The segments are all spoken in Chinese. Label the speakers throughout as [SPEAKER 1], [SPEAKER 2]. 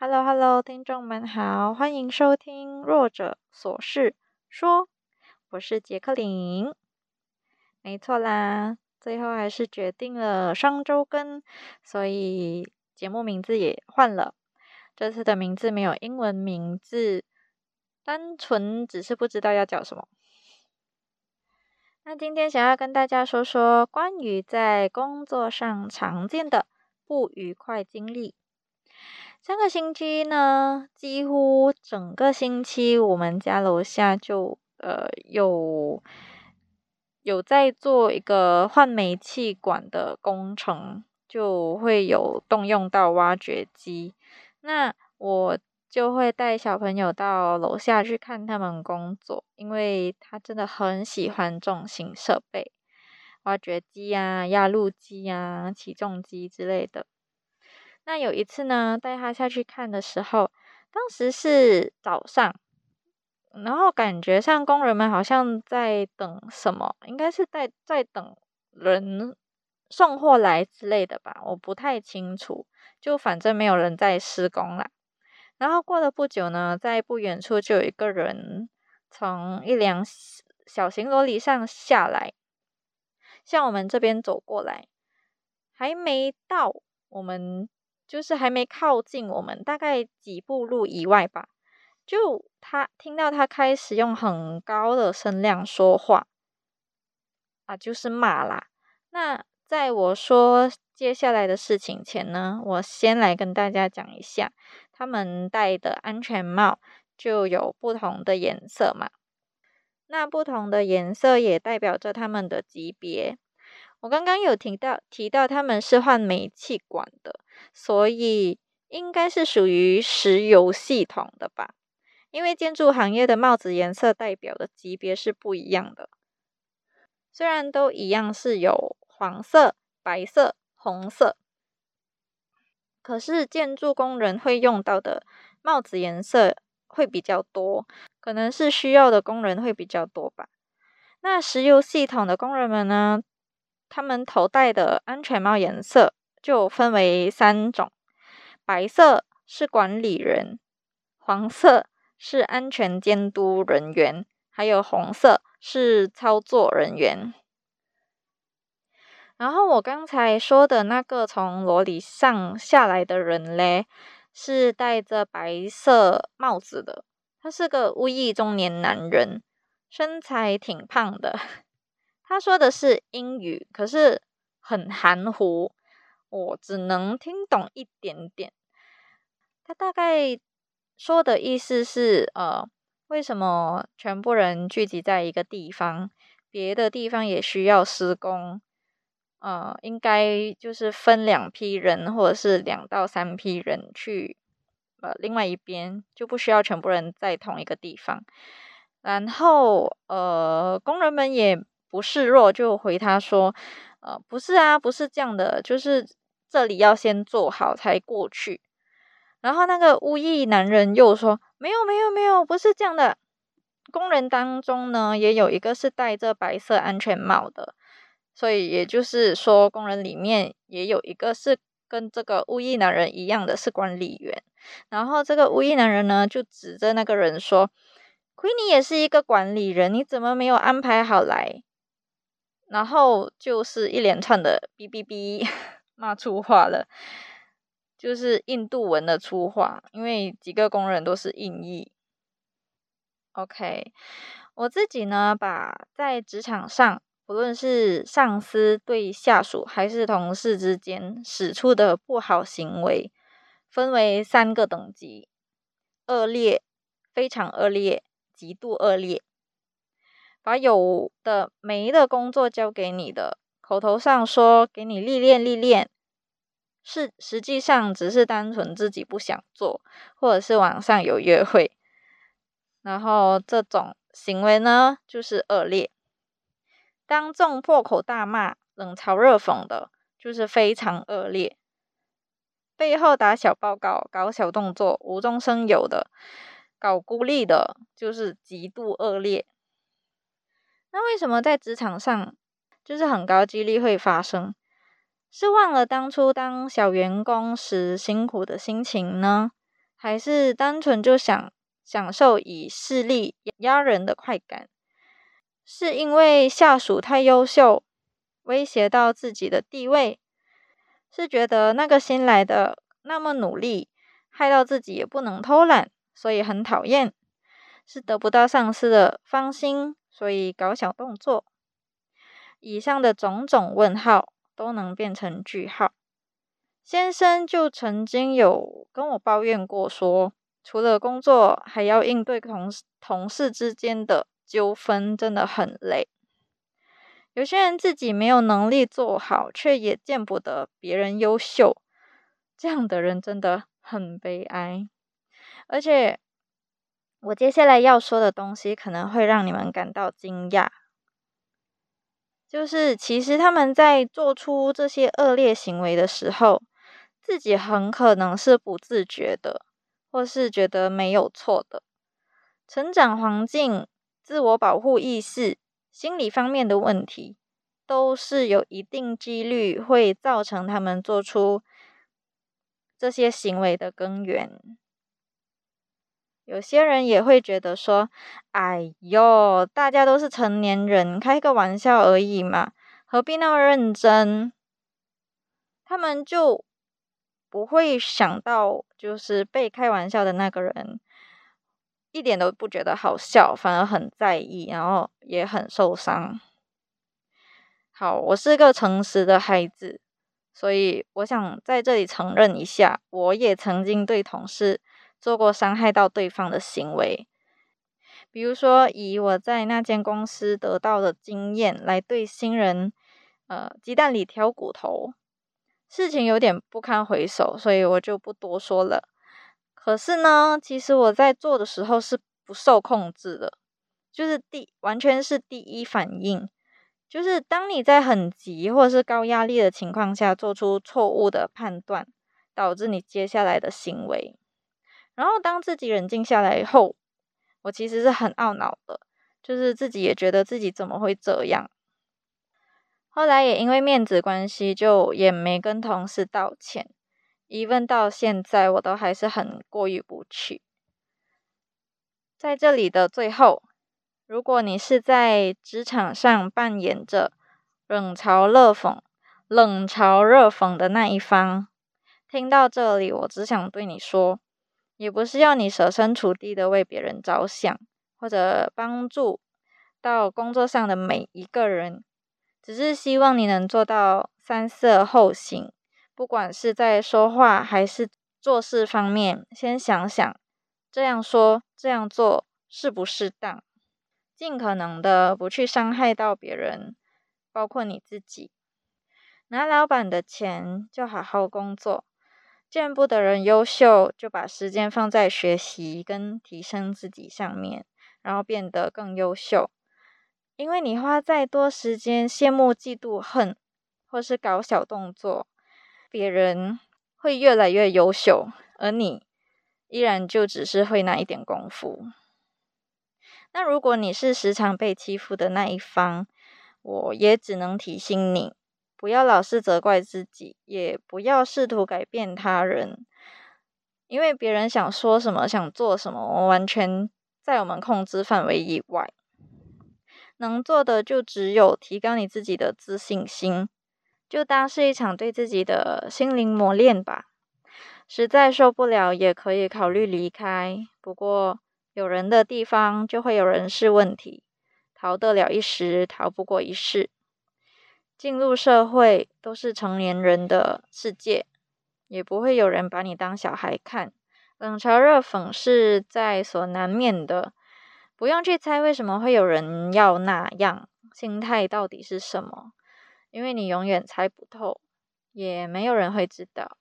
[SPEAKER 1] Hello，Hello，听众们好，欢迎收听《弱者琐事说》，我是杰克林。没错啦，最后还是决定了双周更，所以节目名字也换了。这次的名字没有英文名字，单纯只是不知道要叫什么。那今天想要跟大家说说关于在工作上常见的不愉快经历。上个星期呢，几乎整个星期，我们家楼下就呃有有在做一个换煤气管的工程，就会有动用到挖掘机。那我就会带小朋友到楼下去看他们工作，因为他真的很喜欢重型设备，挖掘机啊、压路机啊、起重机之类的。那有一次呢，带他下去看的时候，当时是早上，然后感觉上工人们好像在等什么，应该是在在等人送货来之类的吧，我不太清楚。就反正没有人在施工啦。然后过了不久呢，在不远处就有一个人从一辆小型罗里上下来，向我们这边走过来，还没到我们。就是还没靠近我们，大概几步路以外吧。就他听到他开始用很高的声量说话，啊，就是骂啦。那在我说接下来的事情前呢，我先来跟大家讲一下，他们戴的安全帽就有不同的颜色嘛。那不同的颜色也代表着他们的级别。我刚刚有提到提到他们是换煤气管的，所以应该是属于石油系统的吧？因为建筑行业的帽子颜色代表的级别是不一样的，虽然都一样是有黄色、白色、红色，可是建筑工人会用到的帽子颜色会比较多，可能是需要的工人会比较多吧。那石油系统的工人们呢？他们头戴的安全帽颜色就分为三种：白色是管理人，黄色是安全监督人员，还有红色是操作人员。然后我刚才说的那个从罗里上下来的人嘞，是戴着白色帽子的，他是个乌裔中年男人，身材挺胖的。他说的是英语，可是很含糊，我只能听懂一点点。他大概说的意思是，呃，为什么全部人聚集在一个地方，别的地方也需要施工？呃，应该就是分两批人，或者是两到三批人去，呃，另外一边就不需要全部人在同一个地方。然后，呃，工人们也。不示弱，就回他说：“呃，不是啊，不是这样的，就是这里要先做好才过去。”然后那个乌裔男人又说：“没有，没有，没有，不是这样的。工人当中呢，也有一个是戴着白色安全帽的，所以也就是说，工人里面也有一个是跟这个乌裔男人一样的是管理员。然后这个乌裔男人呢，就指着那个人说亏你也是一个管理人，你怎么没有安排好来？’”然后就是一连串的哔哔哔 骂粗话了，就是印度文的粗话，因为几个工人都是印裔。OK，我自己呢，把在职场上，不论是上司对下属还是同事之间使出的不好行为，分为三个等级：恶劣、非常恶劣、极度恶劣。把有的没的工作交给你的，口头上说给你历练历练，是实际上只是单纯自己不想做，或者是网上有约会，然后这种行为呢就是恶劣。当众破口大骂、冷嘲热讽的，就是非常恶劣。背后打小报告、搞小动作、无中生有的，搞孤立的，就是极度恶劣。那为什么在职场上就是很高几率会发生？是忘了当初当小员工时辛苦的心情呢？还是单纯就想享受以势力压人的快感？是因为下属太优秀，威胁到自己的地位？是觉得那个新来的那么努力，害到自己也不能偷懒，所以很讨厌？是得不到上司的芳心，所以搞小动作？以上的种种问号都能变成句号。先生就曾经有跟我抱怨过，说除了工作，还要应对同同事之间的。纠纷真的很累，有些人自己没有能力做好，却也见不得别人优秀，这样的人真的很悲哀。而且，我接下来要说的东西可能会让你们感到惊讶，就是其实他们在做出这些恶劣行为的时候，自己很可能是不自觉的，或是觉得没有错的，成长环境。自我保护意识、心理方面的问题，都是有一定几率会造成他们做出这些行为的根源。有些人也会觉得说：“哎呦，大家都是成年人，开个玩笑而已嘛，何必那么认真？”他们就不会想到，就是被开玩笑的那个人。一点都不觉得好笑，反而很在意，然后也很受伤。好，我是个诚实的孩子，所以我想在这里承认一下，我也曾经对同事做过伤害到对方的行为。比如说，以我在那间公司得到的经验来对新人，呃，鸡蛋里挑骨头，事情有点不堪回首，所以我就不多说了。可是呢，其实我在做的时候是不受控制的，就是第完全是第一反应，就是当你在很急或是高压力的情况下做出错误的判断，导致你接下来的行为。然后当自己冷静下来以后，我其实是很懊恼的，就是自己也觉得自己怎么会这样。后来也因为面子关系，就也没跟同事道歉。一问到现在，我都还是很过意不去。在这里的最后，如果你是在职场上扮演着冷嘲热讽、冷嘲热讽的那一方，听到这里，我只想对你说，也不是要你设身处地的为别人着想，或者帮助到工作上的每一个人，只是希望你能做到三思而后行。不管是在说话还是做事方面，先想想这样说、这样做适不适当，尽可能的不去伤害到别人，包括你自己。拿老板的钱就好好工作，见不得人优秀，就把时间放在学习跟提升自己上面，然后变得更优秀。因为你花再多时间羡慕、嫉妒、恨，或是搞小动作。别人会越来越优秀，而你依然就只是会那一点功夫。那如果你是时常被欺负的那一方，我也只能提醒你，不要老是责怪自己，也不要试图改变他人，因为别人想说什么、想做什么，我完全在我们控制范围以外。能做的就只有提高你自己的自信心。就当是一场对自己的心灵磨练吧。实在受不了，也可以考虑离开。不过，有人的地方就会有人事问题，逃得了一时，逃不过一世。进入社会都是成年人的世界，也不会有人把你当小孩看。冷嘲热讽是在所难免的，不用去猜为什么会有人要那样，心态到底是什么。因为你永远猜不透，也没有人会知道。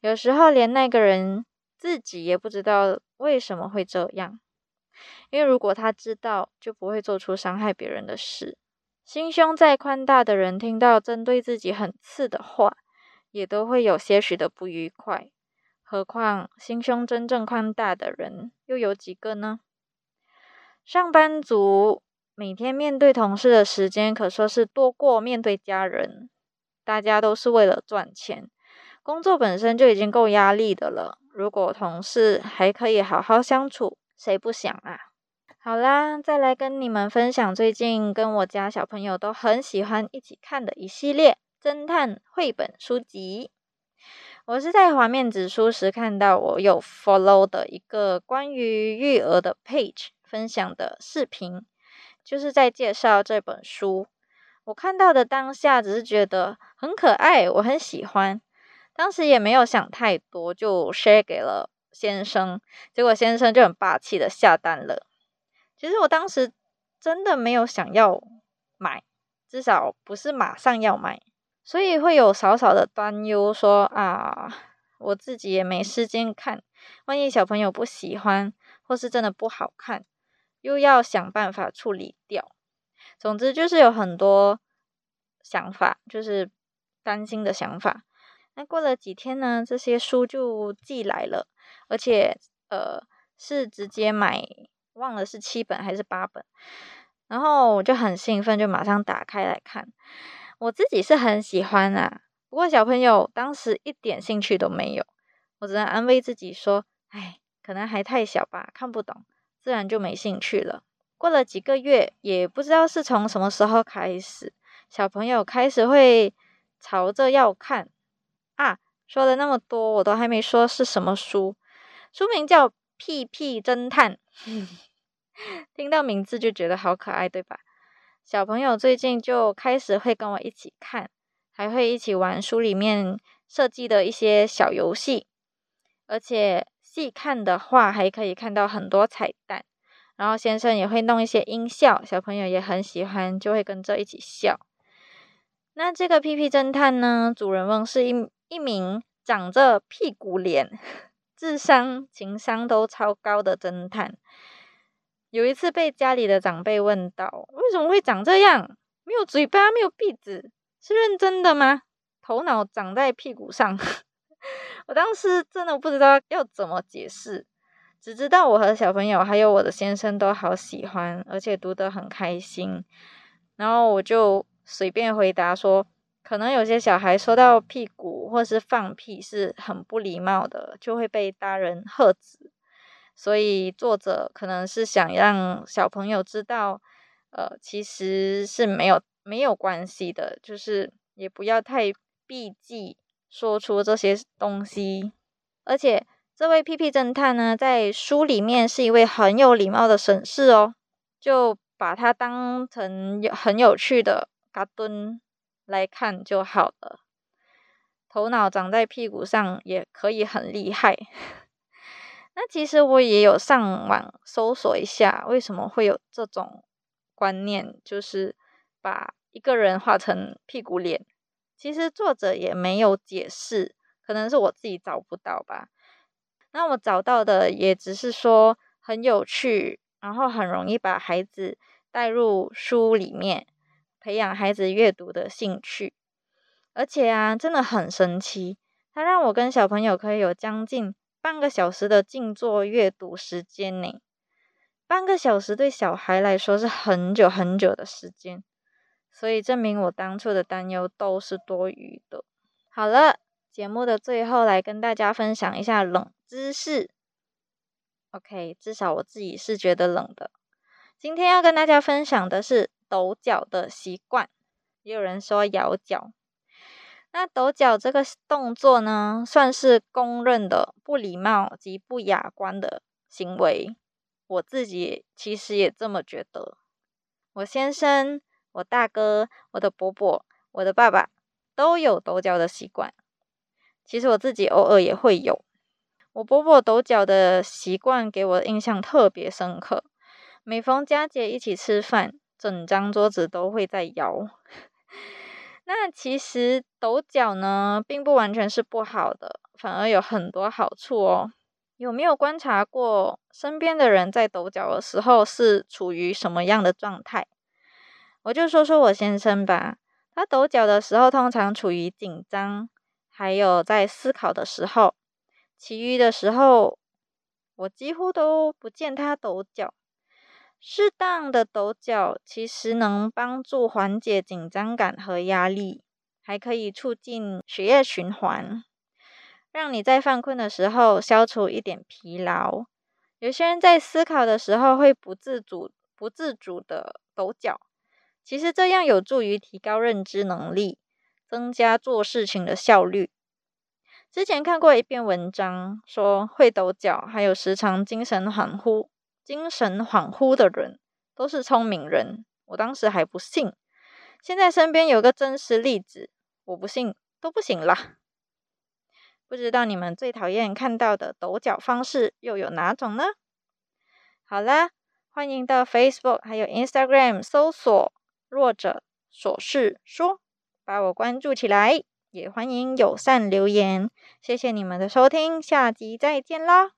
[SPEAKER 1] 有时候连那个人自己也不知道为什么会这样。因为如果他知道，就不会做出伤害别人的事。心胸再宽大的人，听到针对自己很刺的话，也都会有些许的不愉快。何况心胸真正宽大的人，又有几个呢？上班族。每天面对同事的时间可说是多过面对家人，大家都是为了赚钱，工作本身就已经够压力的了，如果同事还可以好好相处，谁不想啊？好啦，再来跟你们分享最近跟我家小朋友都很喜欢一起看的一系列侦探绘本书籍。我是在滑面子书时看到我有 follow 的一个关于育儿的 page 分享的视频，就是在介绍这本书。我看到的当下只是觉得很可爱，我很喜欢。当时也没有想太多，就 share 给了先生，结果先生就很霸气的下单了。其实我当时真的没有想要买，至少不是马上要买。所以会有少少的担忧，说啊，我自己也没时间看，万一小朋友不喜欢，或是真的不好看，又要想办法处理掉。总之就是有很多想法，就是担心的想法。那过了几天呢，这些书就寄来了，而且呃是直接买，忘了是七本还是八本，然后我就很兴奋，就马上打开来看。我自己是很喜欢啊，不过小朋友当时一点兴趣都没有，我只能安慰自己说：“哎，可能还太小吧，看不懂，自然就没兴趣了。”过了几个月，也不知道是从什么时候开始，小朋友开始会朝着要看啊。说了那么多，我都还没说是什么书，书名叫《屁屁侦探》，听到名字就觉得好可爱，对吧？小朋友最近就开始会跟我一起看，还会一起玩书里面设计的一些小游戏，而且细看的话还可以看到很多彩蛋。然后先生也会弄一些音效，小朋友也很喜欢，就会跟着一起笑。那这个屁屁侦探呢，主人翁是一一名长着屁股脸、智商、情商都超高的侦探。有一次被家里的长辈问到：“为什么会长这样？没有嘴巴，没有鼻子，是认真的吗？头脑长在屁股上？” 我当时真的不知道要怎么解释，只知道我和小朋友还有我的先生都好喜欢，而且读得很开心。然后我就随便回答说：“可能有些小孩说到屁股或是放屁是很不礼貌的，就会被大人喝止。”所以作者可能是想让小朋友知道，呃，其实是没有没有关系的，就是也不要太避忌说出这些东西。而且这位屁屁侦探呢，在书里面是一位很有礼貌的绅士哦，就把他当成有很有趣的嘎墩来看就好了。头脑长在屁股上也可以很厉害。那其实我也有上网搜索一下，为什么会有这种观念，就是把一个人画成屁股脸。其实作者也没有解释，可能是我自己找不到吧。那我找到的也只是说很有趣，然后很容易把孩子带入书里面，培养孩子阅读的兴趣。而且啊，真的很神奇，它让我跟小朋友可以有将近。半个小时的静坐阅读时间呢？半个小时对小孩来说是很久很久的时间，所以证明我当初的担忧都是多余的。好了，节目的最后来跟大家分享一下冷知识。OK，至少我自己是觉得冷的。今天要跟大家分享的是抖脚的习惯，也有人说摇脚。那抖脚这个动作呢，算是公认的不礼貌及不雅观的行为。我自己其实也这么觉得。我先生、我大哥、我的伯伯、我的爸爸都有抖脚的习惯。其实我自己偶尔也会有。我伯伯抖脚的习惯给我印象特别深刻。每逢佳节一起吃饭，整张桌子都会在摇。那其实抖脚呢，并不完全是不好的，反而有很多好处哦。有没有观察过身边的人在抖脚的时候是处于什么样的状态？我就说说我先生吧，他抖脚的时候通常处于紧张，还有在思考的时候，其余的时候我几乎都不见他抖脚。适当的抖脚其实能帮助缓解紧张感和压力，还可以促进血液循环。让你在犯困的时候消除一点疲劳。有些人在思考的时候会不自主、不自主的抖脚，其实这样有助于提高认知能力，增加做事情的效率。之前看过一篇文章，说会抖脚还有时常精神恍惚、精神恍惚的人都是聪明人。我当时还不信，现在身边有个真实例子，我不信都不行啦。不知道你们最讨厌看到的抖脚方式又有哪种呢？好啦，欢迎到 Facebook 还有 Instagram 搜索“弱者琐事说”，把我关注起来。也欢迎友善留言。谢谢你们的收听，下集再见啦！